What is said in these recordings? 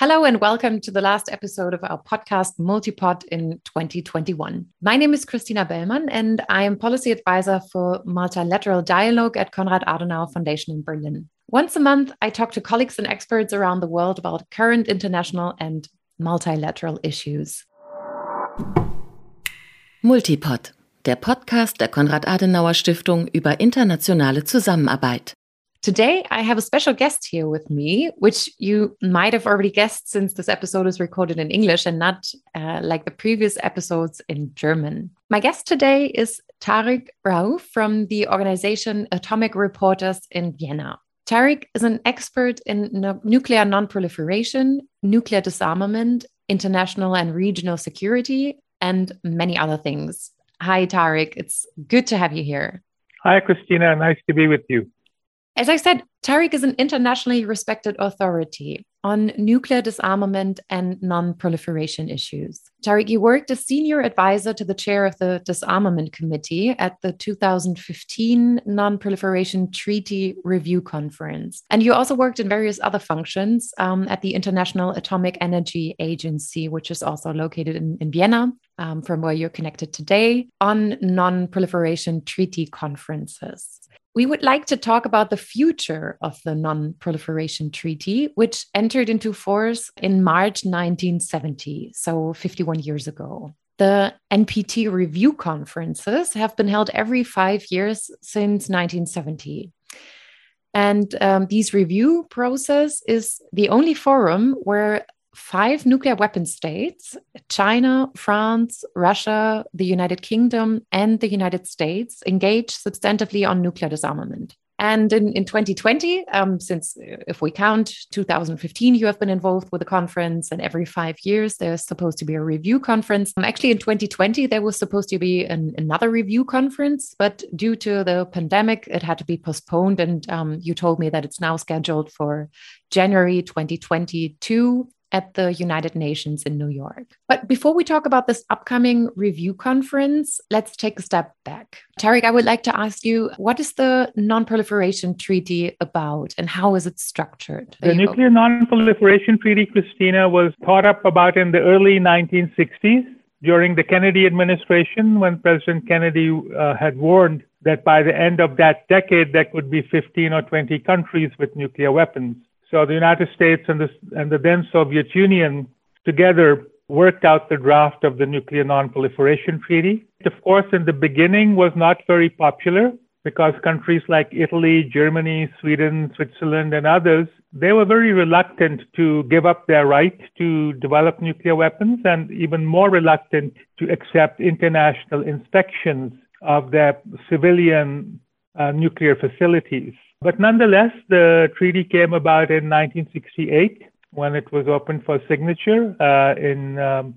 Hello and welcome to the last episode of our podcast Multipod in 2021. My name is Christina Bellmann and I am policy advisor for multilateral dialogue at Konrad Adenauer Foundation in Berlin. Once a month, I talk to colleagues and experts around the world about current international and multilateral issues. Multipod, der Podcast der Konrad Adenauer Stiftung über internationale Zusammenarbeit. Today, I have a special guest here with me, which you might have already guessed since this episode is recorded in English and not uh, like the previous episodes in German. My guest today is Tariq Rauf from the organization Atomic Reporters in Vienna. Tariq is an expert in no nuclear non-proliferation, nuclear disarmament, international and regional security, and many other things. Hi, Tariq. It's good to have you here. Hi, Christina. Nice to be with you. As I said, Tariq is an internationally respected authority on nuclear disarmament and non proliferation issues. Tariq, you worked as senior advisor to the chair of the Disarmament Committee at the 2015 Non Proliferation Treaty Review Conference. And you also worked in various other functions um, at the International Atomic Energy Agency, which is also located in, in Vienna, um, from where you're connected today, on non proliferation treaty conferences we would like to talk about the future of the Non Proliferation Treaty, which entered into force in March 1970, so 51 years ago. The NPT review conferences have been held every five years since 1970. And um, these review process is the only forum where five nuclear weapon states China, France, Russia, the United Kingdom, and the United States engage substantively on nuclear disarmament. And in, in 2020, um, since uh, if we count 2015, you have been involved with a conference, and every five years there's supposed to be a review conference. Um, actually, in 2020, there was supposed to be an, another review conference, but due to the pandemic, it had to be postponed. And um, you told me that it's now scheduled for January 2022 at the United Nations in New York. But before we talk about this upcoming review conference, let's take a step back. Tariq, I would like to ask you what is the Non Proliferation Treaty about and how is it structured? the Nuclear Non Proliferation Treaty, Christina, was thought up about in the early 1960s during the Kennedy administration when President Kennedy uh, had warned that by the end of that decade, there could be 15 or 20 countries with nuclear weapons. So the United States and the, and the then Soviet Union together worked out the draft of the Nuclear Non-Proliferation Treaty. Of course, in the beginning was not very popular because countries like Italy, Germany, Sweden, Switzerland, and others, they were very reluctant to give up their right to develop nuclear weapons and even more reluctant to accept international inspections of their civilian uh, nuclear facilities. But nonetheless, the treaty came about in 1968 when it was opened for signature uh, in um,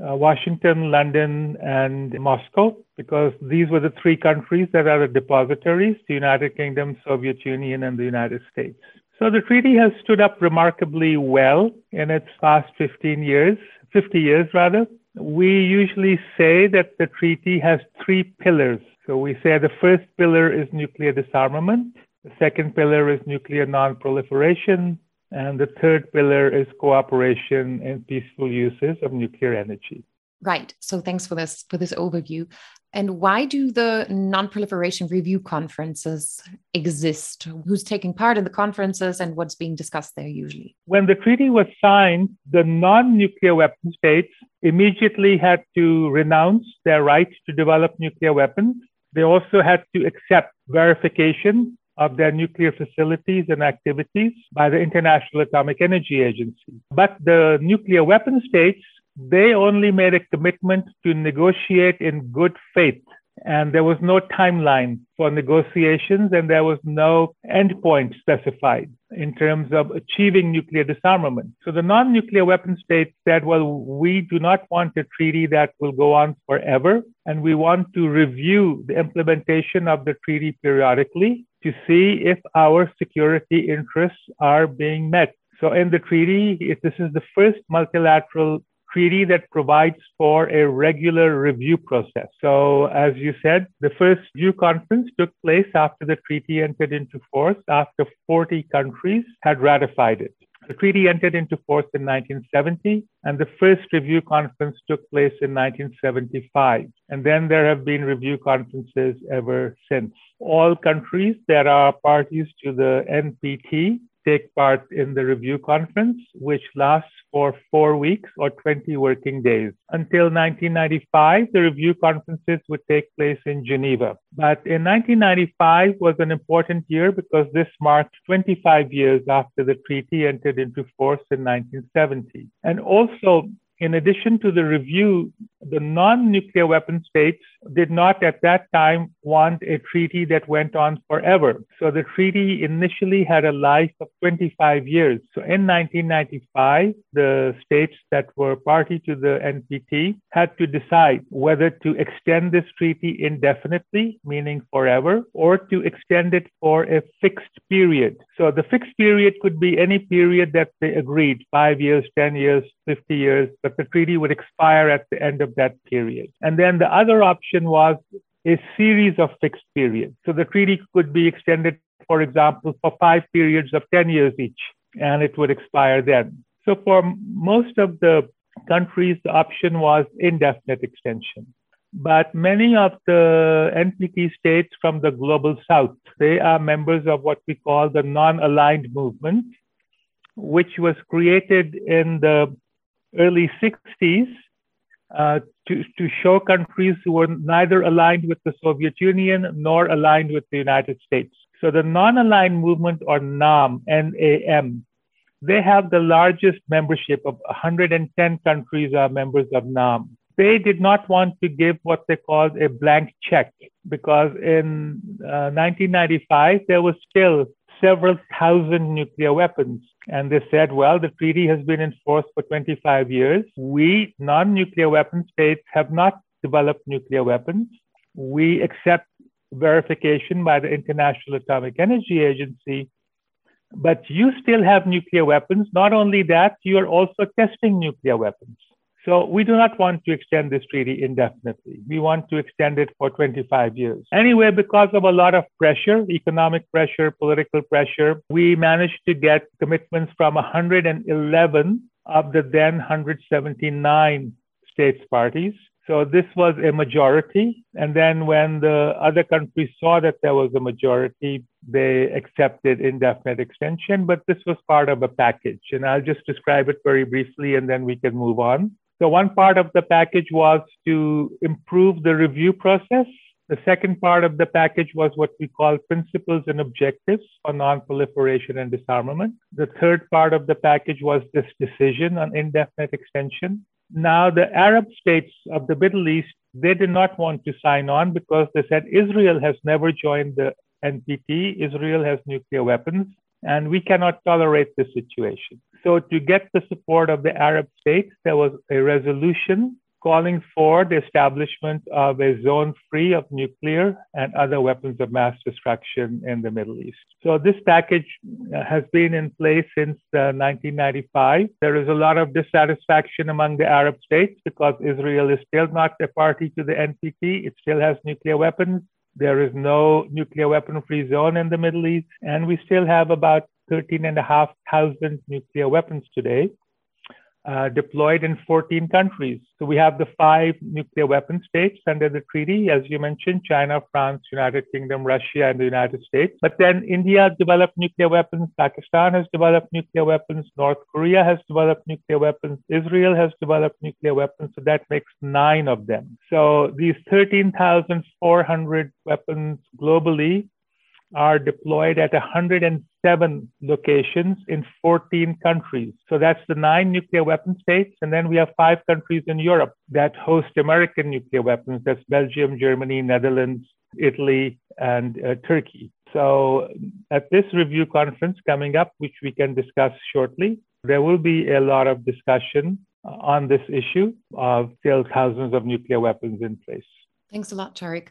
uh, Washington, London, and Moscow, because these were the three countries that are the depositories the United Kingdom, Soviet Union, and the United States. So the treaty has stood up remarkably well in its past 15 years, 50 years rather. We usually say that the treaty has three pillars. So we say the first pillar is nuclear disarmament. The second pillar is nuclear non-proliferation. And the third pillar is cooperation and peaceful uses of nuclear energy. Right. So thanks for this for this overview. And why do the non-proliferation review conferences exist? Who's taking part in the conferences and what's being discussed there usually? When the treaty was signed, the non-nuclear weapon states immediately had to renounce their right to develop nuclear weapons. They also had to accept verification of their nuclear facilities and activities by the International Atomic Energy Agency. But the nuclear weapon states, they only made a commitment to negotiate in good faith. And there was no timeline for negotiations, and there was no endpoint specified in terms of achieving nuclear disarmament. So the non nuclear weapon states said, well, we do not want a treaty that will go on forever, and we want to review the implementation of the treaty periodically to see if our security interests are being met. So in the treaty, if this is the first multilateral treaty that provides for a regular review process. So as you said, the first review conference took place after the treaty entered into force, after 40 countries had ratified it. The treaty entered into force in 1970, and the first review conference took place in 1975. And then there have been review conferences ever since. All countries that are parties to the NPT take part in the review conference, which lasts for four weeks or 20 working days. Until 1995, the review conferences would take place in Geneva. But in 1995 was an important year because this marked 25 years after the treaty entered into force in 1970. And also, in addition to the review, the non nuclear weapon states did not at that time want a treaty that went on forever. So the treaty initially had a life of 25 years. So in 1995, the states that were party to the NPT had to decide whether to extend this treaty indefinitely, meaning forever, or to extend it for a fixed period. So the fixed period could be any period that they agreed five years, 10 years, 50 years, but the treaty would expire at the end of that period. And then the other option was a series of fixed periods. So the treaty could be extended, for example, for five periods of 10 years each, and it would expire then. So for most of the countries, the option was indefinite extension. But many of the NPT states from the global south, they are members of what we call the non-aligned movement, which was created in the early 60s uh, to, to show countries who were neither aligned with the Soviet Union nor aligned with the United States. So the non-aligned movement or NAM, N-A-M, they have the largest membership of 110 countries are members of NAM. They did not want to give what they called a blank check because in uh, 1995 there was still several thousand nuclear weapons. And they said, well, the treaty has been in force for 25 years. We, non nuclear weapon states, have not developed nuclear weapons. We accept verification by the International Atomic Energy Agency. But you still have nuclear weapons. Not only that, you are also testing nuclear weapons. So we do not want to extend this treaty indefinitely. We want to extend it for 25 years. Anyway, because of a lot of pressure, economic pressure, political pressure, we managed to get commitments from 111 of the then 179 states parties. So this was a majority. And then when the other countries saw that there was a majority, they accepted indefinite extension. But this was part of a package. And I'll just describe it very briefly and then we can move on. So one part of the package was to improve the review process. The second part of the package was what we call principles and objectives for non-proliferation and disarmament. The third part of the package was this decision on indefinite extension. Now, the Arab states of the Middle East, they did not want to sign on because they said Israel has never joined the NPT. Israel has nuclear weapons, and we cannot tolerate this situation. So, to get the support of the Arab states, there was a resolution calling for the establishment of a zone free of nuclear and other weapons of mass destruction in the Middle East. So, this package uh, has been in place since uh, 1995. There is a lot of dissatisfaction among the Arab states because Israel is still not a party to the NPT. It still has nuclear weapons. There is no nuclear weapon free zone in the Middle East. And we still have about 13,500 nuclear weapons today, uh, deployed in 14 countries. So we have the five nuclear weapon states under the treaty, as you mentioned China, France, United Kingdom, Russia, and the United States. But then India developed nuclear weapons, Pakistan has developed nuclear weapons, North Korea has developed nuclear weapons, Israel has developed nuclear weapons. So that makes nine of them. So these 13,400 weapons globally are deployed at 107 locations in 14 countries. So that's the nine nuclear weapon states. And then we have five countries in Europe that host American nuclear weapons. That's Belgium, Germany, Netherlands, Italy, and uh, Turkey. So at this review conference coming up, which we can discuss shortly, there will be a lot of discussion on this issue of still thousands of nuclear weapons in place. Thanks a lot, Tariq.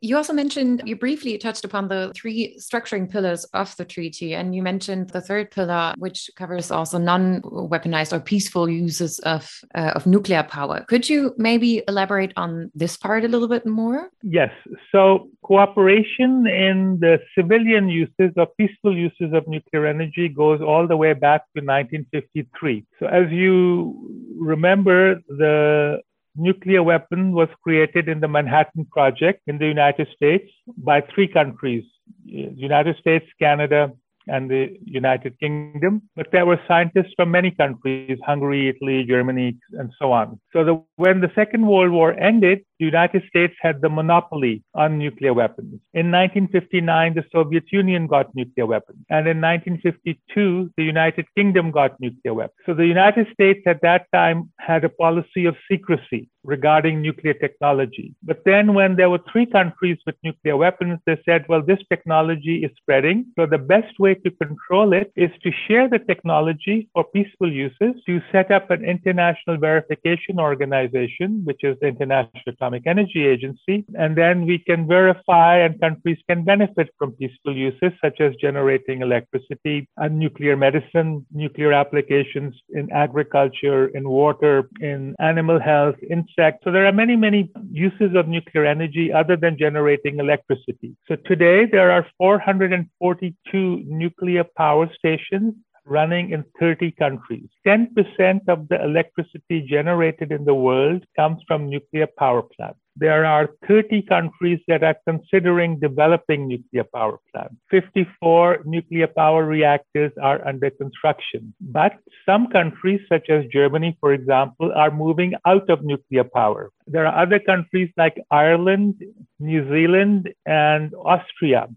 You also mentioned, you briefly touched upon the three structuring pillars of the treaty, and you mentioned the third pillar, which covers also non weaponized or peaceful uses of, uh, of nuclear power. Could you maybe elaborate on this part a little bit more? Yes. So, cooperation in the civilian uses or peaceful uses of nuclear energy goes all the way back to 1953. So, as you remember, the nuclear weapon was created in the Manhattan Project in the United States by three countries United States, Canada, and the United Kingdom. But there were scientists from many countries Hungary, Italy, Germany, and so on. So the, when the Second World War ended, the United States had the monopoly on nuclear weapons. In 1959, the Soviet Union got nuclear weapons. And in 1952, the United Kingdom got nuclear weapons. So the United States at that time had a policy of secrecy regarding nuclear technology. But then when there were three countries with nuclear weapons, they said, well, this technology is spreading. So the best way to control it is to share the technology for peaceful uses, to set up an international verification organization, which is the International Atomic Energy Agency. And then we can verify and countries can benefit from peaceful uses such as generating electricity and nuclear medicine, nuclear applications in agriculture, in water, in animal health, insects. So there are many, many uses of nuclear energy other than generating electricity. So today there are 442 nuclear power stations running in 30 countries. 10% of the electricity generated in the world comes from nuclear power plants. There are 30 countries that are considering developing nuclear power plants. 54 nuclear power reactors are under construction. But some countries, such as Germany, for example, are moving out of nuclear power. There are other countries like Ireland, New Zealand, and Austria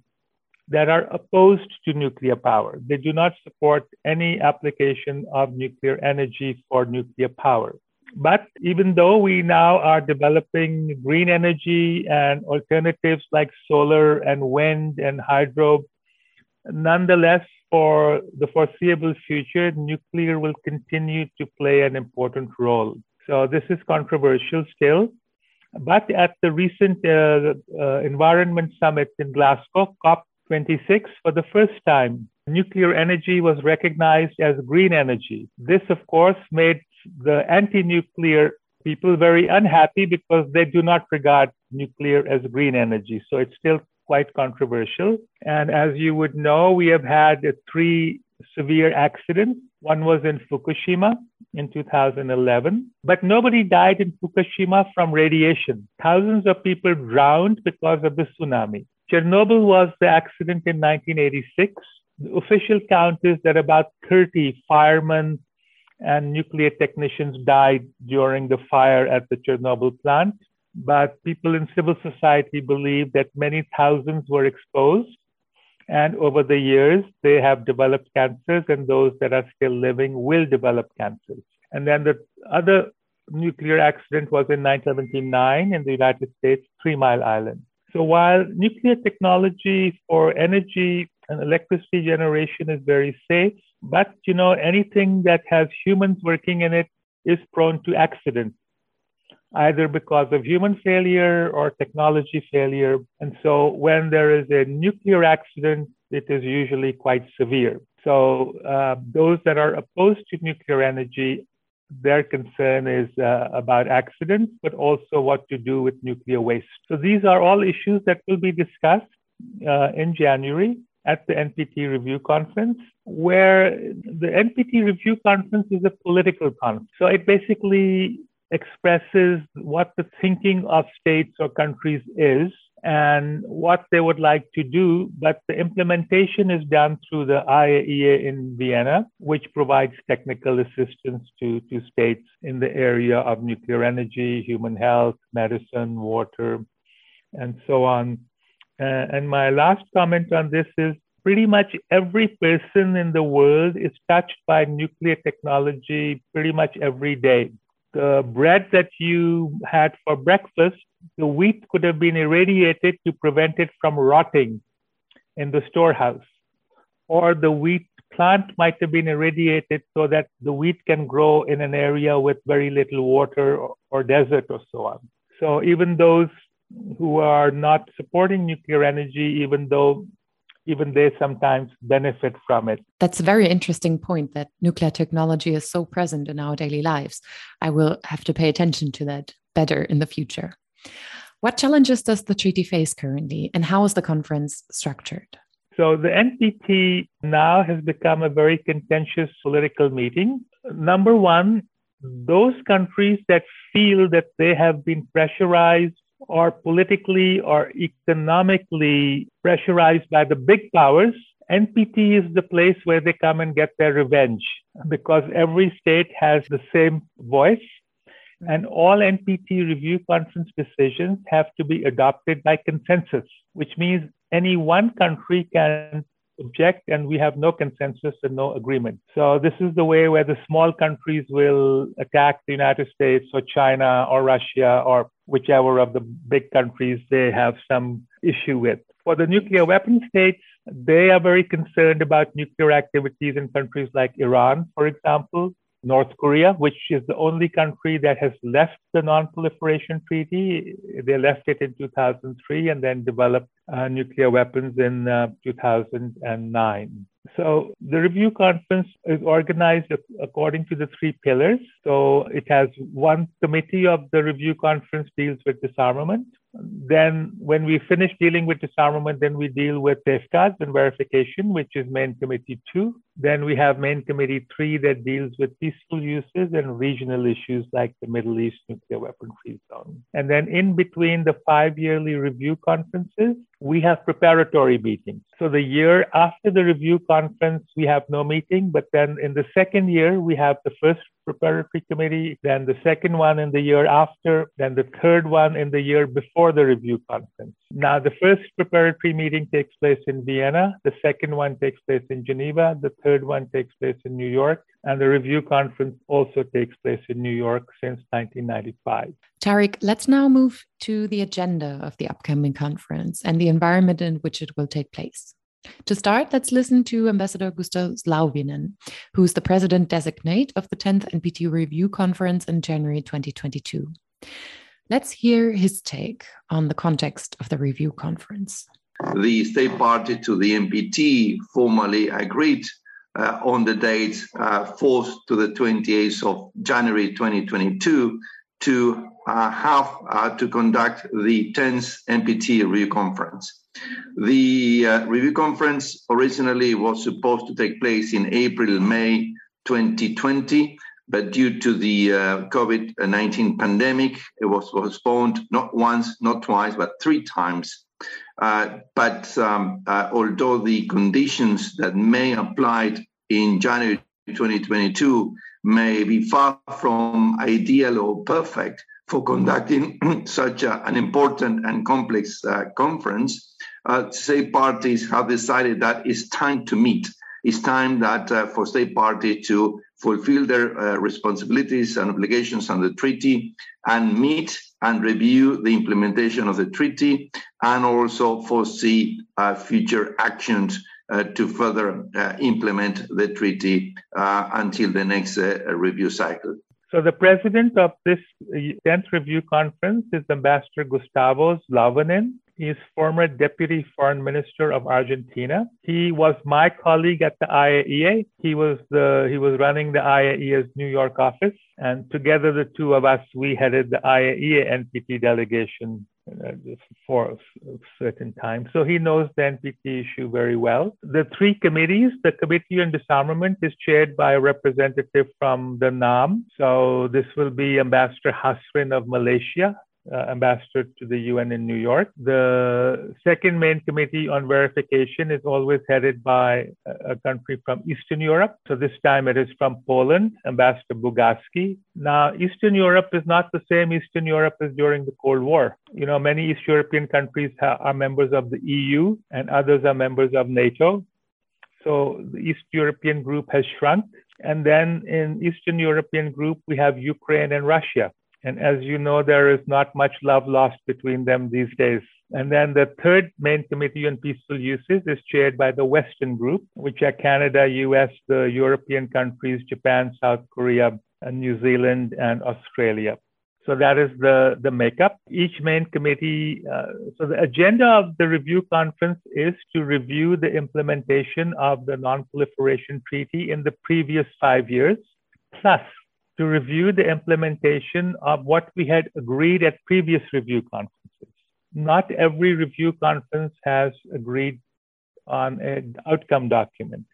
that are opposed to nuclear power. They do not support any application of nuclear energy for nuclear power. But even though we now are developing green energy and alternatives like solar and wind and hydro, nonetheless, for the foreseeable future, nuclear will continue to play an important role. So this is controversial still. But at the recent uh, uh, Environment Summit in Glasgow, COP 26, for the first time, nuclear energy was recognized as green energy. This, of course, made the anti nuclear people very unhappy because they do not regard nuclear as green energy. So it's still quite controversial. And as you would know, we have had three severe accidents. One was in Fukushima in 2011, but nobody died in Fukushima from radiation. Thousands of people drowned because of the tsunami. Chernobyl was the accident in 1986. The official count is that about 30 firemen and nuclear technicians died during the fire at the Chernobyl plant. But people in civil society believe that many thousands were exposed. And over the years, they have developed cancers, and those that are still living will develop cancers. And then the other nuclear accident was in 1979 in the United States, Three Mile Island. So while nuclear technology for energy and electricity generation is very safe, but you know anything that has humans working in it is prone to accidents, either because of human failure or technology failure. And so when there is a nuclear accident, it is usually quite severe. So uh, those that are opposed to nuclear energy their concern is uh, about accidents, but also what to do with nuclear waste. So these are all issues that will be discussed uh, in January at the NPT Review Conference, where the NPT Review Conference is a political conference. So it basically expresses what the thinking of states or countries is and what they would like to do, but the implementation is done through the IAEA in Vienna, which provides technical assistance to, to states in the area of nuclear energy, human health, medicine, water, and so on. Uh, and my last comment on this is pretty much every person in the world is touched by nuclear technology pretty much every day the bread that you had for breakfast, the wheat could have been irradiated to prevent it from rotting in the storehouse. Or the wheat plant might have been irradiated so that the wheat can grow in an area with very little water or, or desert or so on. So even those who are not supporting nuclear energy, even though even they sometimes benefit from it. That's a very interesting point that nuclear technology is so present in our daily lives. I will have to pay attention to that better in the future. What challenges does the treaty face currently, and how is the conference structured? So, the NPT now has become a very contentious political meeting. Number one, those countries that feel that they have been pressurized or politically or economically pressurized by the big powers, NPT is the place where they come and get their revenge because every state has the same voice. Mm-hmm. And all NPT review conference decisions have to be adopted by consensus, which means any one country can object and we have no consensus and no agreement. So this is the way where the small countries will attack the United States or China or Russia or whichever of the big countries they have some issue with. For the nuclear weapon states, they are very concerned about nuclear activities in countries like Iran, for example, North Korea, which is the only country that has left the Non-Proliferation Treaty. They left it in 2003 and then developed uh, nuclear weapons in uh, 2009. So the review conference is organized according to the three pillars. So it has one committee of the review conference deals with disarmament. Then when we finish dealing with disarmament, then we deal with safeguards and verification, which is main committee two. Then we have main committee three that deals with peaceful uses and regional issues like the Middle East nuclear weapon free zone. And then in between the five yearly review conferences, we have preparatory meetings. So the year after the review conference, we have no meeting, but then in the second year, we have the first preparatory committee, then the second one in the year after, then the third one in the year before the review conference. Now, the first preparatory meeting takes place in Vienna, the second one takes place in Geneva, the third one takes place in New York, and the review conference also takes place in New York since 1995. Tariq, let's now move to the agenda of the upcoming conference and the environment in which it will take place. To start, let's listen to Ambassador Gustav Zlauvinen, who is the president designate of the 10th NPT Review Conference in January 2022. Let's hear his take on the context of the review conference. The state party to the NPT formally agreed uh, on the date uh, 4th to the 28th of January 2022 to uh, have uh, to conduct the 10th NPT review conference. The uh, review conference originally was supposed to take place in April, May 2020, but due to the uh, COVID 19 pandemic, it was postponed not once, not twice, but three times. Uh, but um, uh, although the conditions that may apply in January 2022 may be far from ideal or perfect for conducting such a, an important and complex uh, conference, uh, state parties have decided that it's time to meet. It's time that uh, for state parties to fulfill their uh, responsibilities and obligations under the treaty and meet and review the implementation of the treaty and also foresee uh, future actions to further uh, implement the treaty uh, until the next uh, review cycle. So the president of this 10th review conference is Ambassador Gustavo Zlauvinen. He's former deputy foreign minister of Argentina. He was my colleague at the IAEA. He was the he was running the IAEA's New York office, and together the two of us we headed the IAEA NPT delegation uh, for a certain time. So he knows the NPT issue very well. The three committees, the Committee on Disarmament is chaired by a representative from the NAM. So this will be Ambassador Hasrin of Malaysia uh, ambassador to the UN in New York. The second main committee on verification is always headed by a country from Eastern Europe. So this time it is from Poland, Ambassador Bugajski. Now, Eastern Europe is not the same Eastern Europe as during the Cold War. You know, many East European countries ha- are members of the EU and others are members of NATO. So the East European group has shrunk. And then in Eastern European group, we have Ukraine and Russia. And as you know, there is not much love lost between them these days. And then the third main committee on peaceful uses is chaired by the Western group, which are Canada, US, the European countries, Japan, South Korea, and New Zealand, and Australia. So that is the, the makeup. Each main committee, uh, so the agenda of the review conference is to review the implementation of the non-proliferation treaty in the previous five years, plus to review the implementation of what we had agreed at previous review conferences. Not every review conference has agreed on an outcome document.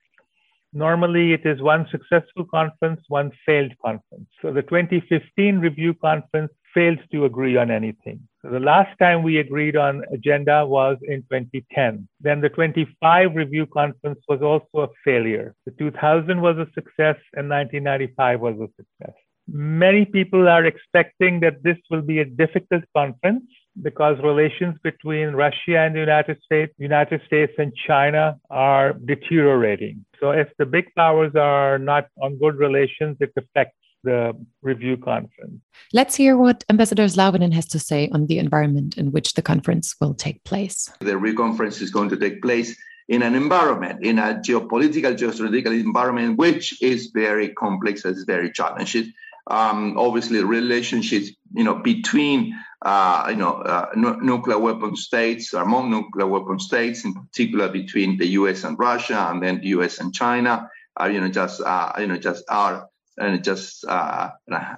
Normally, it is one successful conference, one failed conference. So the 2015 review conference failed to agree on anything. The last time we agreed on agenda was in 2010. Then the 25 review conference was also a failure. The 2000 was a success and 1995 was a success. Many people are expecting that this will be a difficult conference because relations between Russia and the United States, United States and China are deteriorating. So if the big powers are not on good relations, it affects the review conference. Let's hear what Ambassador Zlauvinen has to say on the environment in which the conference will take place. The review conference is going to take place in an environment, in a geopolitical, geostrategic environment, which is very complex, it's very challenging. Um, obviously, relationships, you know, between uh, you know, uh, nuclear weapon states, among nuclear weapon states, in particular between the U.S. and Russia, and then the U.S. and China, are you know just uh, you know just are and just uh,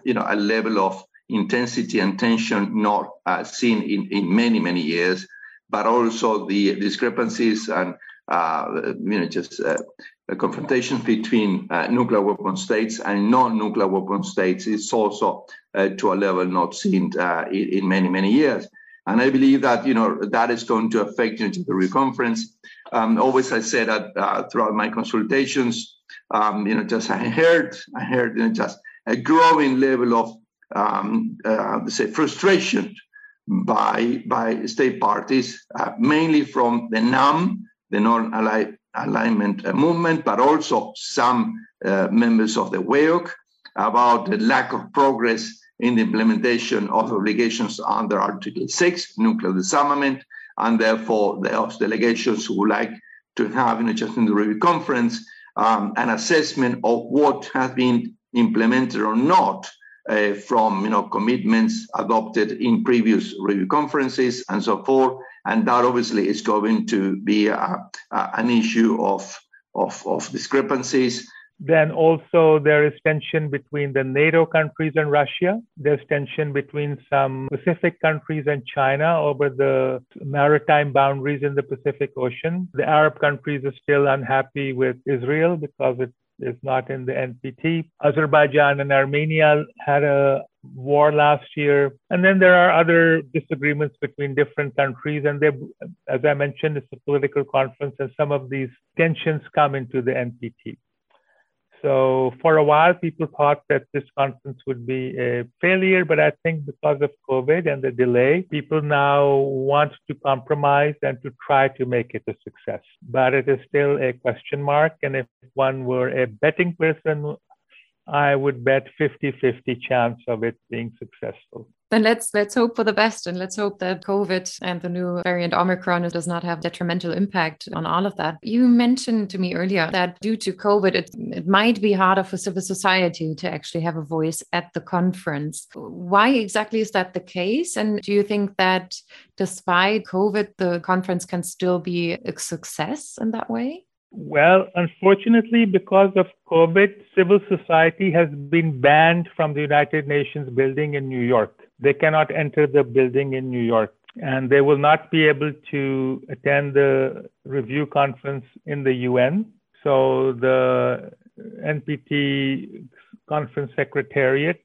you know a level of intensity and tension not uh, seen in in many many years, but also the discrepancies and uh, you know just the confrontation between uh, nuclear weapon states and non-nuclear weapon states is also uh, to a level not seen uh, in, in, many many years. And I believe that you know that is going to affect you know, the conference. Um, always, I said that uh, throughout my consultations, um, you know, just I heard I heard you know, just a growing level of um, uh, say frustration by by state parties, uh, mainly from the NAM, the non-allied alignment movement, but also some uh, members of the WEOG about the lack of progress in the implementation of obligations under Article 6, nuclear disarmament, and therefore those delegations would like to have, in a just in the review conference, um, an assessment of what has been implemented or not uh, from you know commitments adopted in previous review conferences and so forth, and that obviously is going to be a, a, an issue of, of, of discrepancies. Then also there is tension between the NATO countries and Russia. There's tension between some Pacific countries and China over the maritime boundaries in the Pacific Ocean. The Arab countries are still unhappy with Israel because it is not in the NPT. Azerbaijan and Armenia had a war last year. And then there are other disagreements between different countries. And they, as I mentioned, it's a political conference, and some of these tensions come into the NPT. So for a while, people thought that this conference would be a failure, but I think because of COVID and the delay, people now want to compromise and to try to make it a success. But it is still a question mark. And if one were a betting person, I would bet 50-50 chance of it being successful. Then let's let's hope for the best and let's hope that COVID and the new variant Omicron does not have detrimental impact on all of that. You mentioned to me earlier that due to COVID, it, it might be harder for civil society to actually have a voice at the conference. Why exactly is that the case? And do you think that despite COVID, the conference can still be a success in that way? Well, unfortunately, because of COVID, civil society has been banned from the United Nations building in New York. They cannot enter the building in New York, and they will not be able to attend the review conference in the UN. So the NPT conference secretariat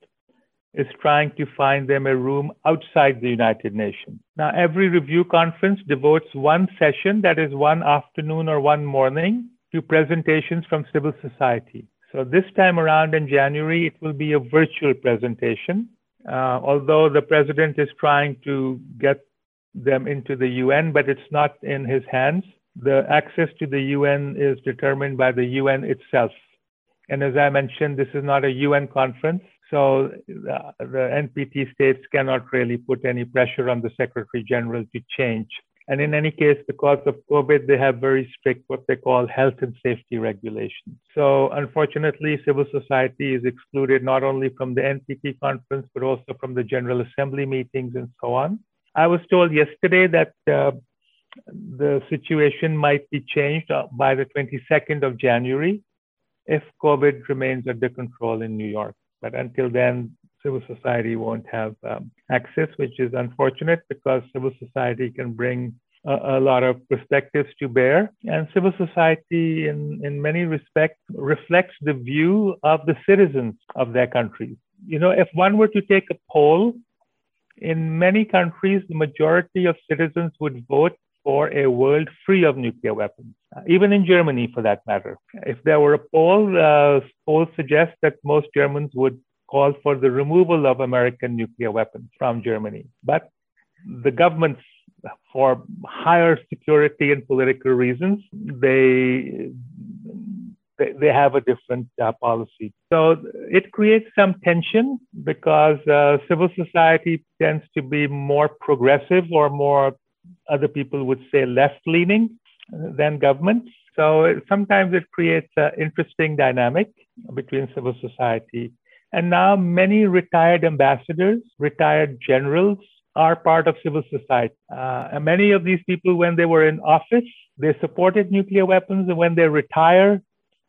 is trying to find them a room outside the United Nations. Now, every review conference devotes one session, that is one afternoon or one morning, to presentations from civil society. So this time around in January, it will be a virtual presentation. Uh, although the president is trying to get them into the UN, but it's not in his hands. The access to the UN is determined by the UN itself. And as I mentioned, this is not a UN conference. So the, the NPT states cannot really put any pressure on the Secretary General to change And in any case, because of COVID, they have very strict what they call health and safety regulations. So unfortunately, civil society is excluded not only from the NPT conference, but also from the General Assembly meetings and so on. I was told yesterday that uh, the situation might be changed uh, by the 22nd of January if COVID remains under control in New York. But until then, civil society won't have um, access, which is unfortunate because civil society can bring a, a, lot of perspectives to bear. And civil society, in, in many respects, reflects the view of the citizens of their countries. You know, if one were to take a poll, in many countries, the majority of citizens would vote for a world free of nuclear weapons, even in Germany for that matter. If there were a poll, uh, polls suggest that most Germans would call for the removal of American nuclear weapons from Germany. But the governments, for higher security and political reasons, they they, have a different uh, policy. So it creates some tension because uh, civil society tends to be more progressive or more other people would say left leaning than governments. So sometimes it creates an interesting dynamic between civil society. And now many retired ambassadors, retired generals are part of civil society. Uh, and many of these people, when they were in office, they supported nuclear weapons. And when they retire,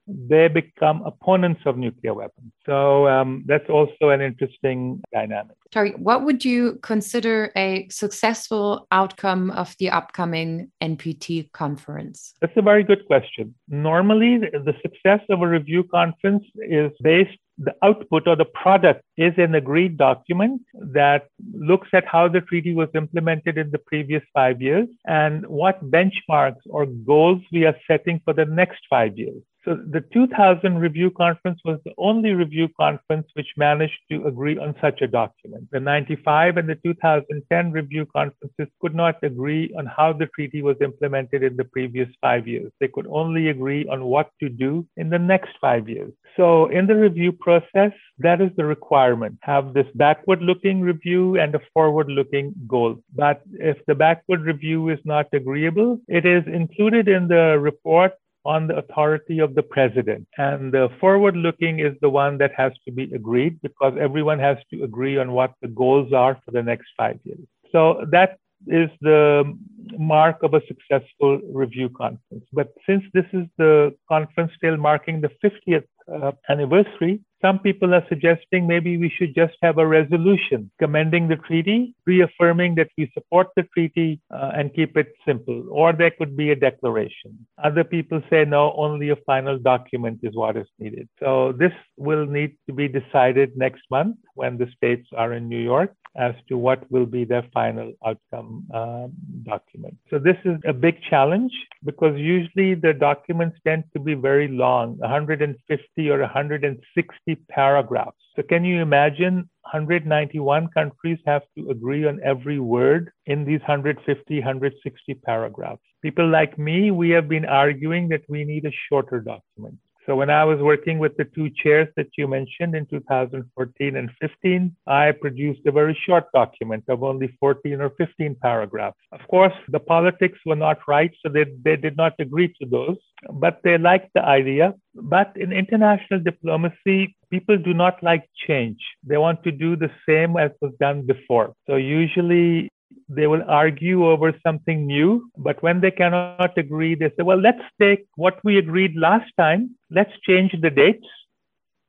they become opponents of nuclear weapons. So um, that's also an interesting dynamic. Tariq, what would you consider a successful outcome of the upcoming NPT conference? That's a very good question. Normally, the success of a review conference is based the output or the product is an agreed document that looks at how the treaty was implemented in the previous five years and what benchmarks or goals we are setting for the next five years. So the 2000 review conference was the only review conference which managed to agree on such a document. The 95 and the 2010 review conferences could not agree on how the treaty was implemented in the previous five years. They could only agree on what to do in the next five years. So in the review process, that is the requirement. Have this backward looking review and a forward looking goal. But if the backward review is not agreeable, it is included in the report on the authority of the president. And the forward looking is the one that has to be agreed because everyone has to agree on what the goals are for the next five years. So that is the mark of a successful review conference. But since this is the conference still marking the 50th uh, anniversary, some people are suggesting maybe we should just have a resolution commending the treaty, reaffirming that we support the treaty uh, and keep it simple. Or there could be a declaration. Other people say no, only a final document is what is needed. So this will need to be decided next month when the states are in New York as to what will be their final outcome uh, document. So this is a big challenge because usually the documents tend to be very long, 150 or 160 paragraphs. So can you imagine 191 countries have to agree on every word in these 150, 160 paragraphs? People like me, we have been arguing that we need a shorter document. So when I was working with the two chairs that you mentioned in 2014 and 15, I produced a very short document of only 14 or 15 paragraphs. Of course, the politics were not right, so they, they did not agree to those, but they liked the idea. But in international diplomacy, people do not like change. They want to do the same as was done before. So usually they will argue over something new. But when they cannot agree, they say, well, let's take what we agreed last time, let's change the dates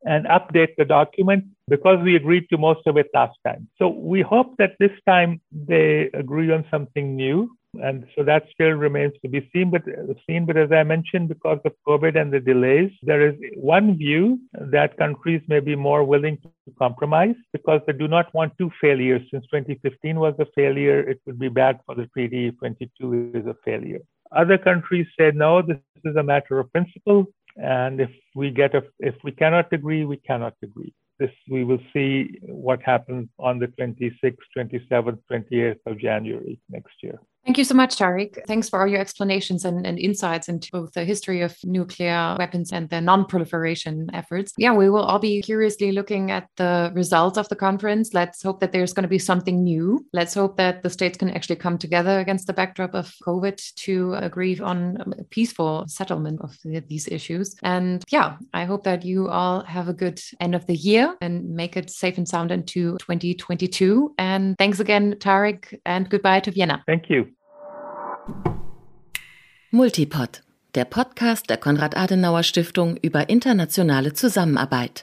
and update the document because we agreed to most of it last time. So we hope that this time they agree on something new and so that still remains to be seen. But seen. But as I mentioned, because of COVID and the delays, there is one view that countries may be more willing to compromise because they do not want two failures. Since 2015 was a failure, it would be bad for the treaty if 22 is a failure. Other countries say no, this is a matter of principle, and if we get a, if we cannot agree, we cannot agree this we will see what happens on the 26th, 27th, 28th of January next year. Thank you so much, Tariq. Thanks for all your explanations and, and, insights into both the history of nuclear weapons and the non proliferation efforts. Yeah, we will all be curiously looking at the results of the conference. Let's hope that there's going to be something new. Let's hope that the states can actually come together against the backdrop of COVID to agree on a peaceful settlement of the, these issues. And yeah, I hope that you all have a good end of the year and make it safe and sound into 2022. And thanks again, Tariq, and goodbye to Vienna. Thank you. Multipod, der Podcast der Konrad-Adenauer-Stiftung über internationale Zusammenarbeit.